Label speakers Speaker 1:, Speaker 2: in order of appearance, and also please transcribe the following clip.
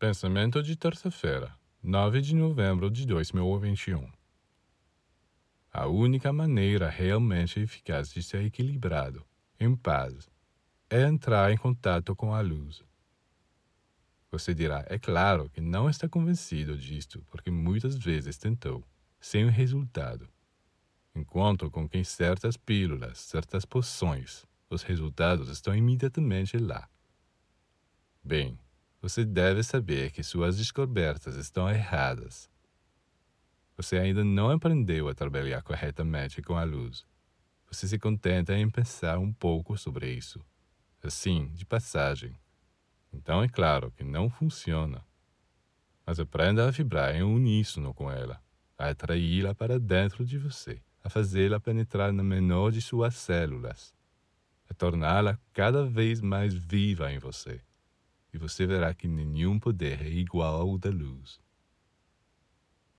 Speaker 1: Pensamento de terça-feira, 9 de novembro de 2021. A única maneira realmente eficaz de ser equilibrado, em paz, é entrar em contato com a luz. Você dirá, é claro que não está convencido disto porque muitas vezes tentou, sem resultado. Enquanto com quem certas pílulas, certas poções, os resultados estão imediatamente lá. Bem, você deve saber que suas descobertas estão erradas. Você ainda não aprendeu a trabalhar corretamente com a luz. Você se contenta em pensar um pouco sobre isso, assim, de passagem. Então é claro que não funciona. Mas aprenda a vibrar em uníssono com ela, a atraí-la para dentro de você, a fazê-la penetrar na menor de suas células, a torná-la cada vez mais viva em você. Você verá que nenhum poder é igual ao da luz.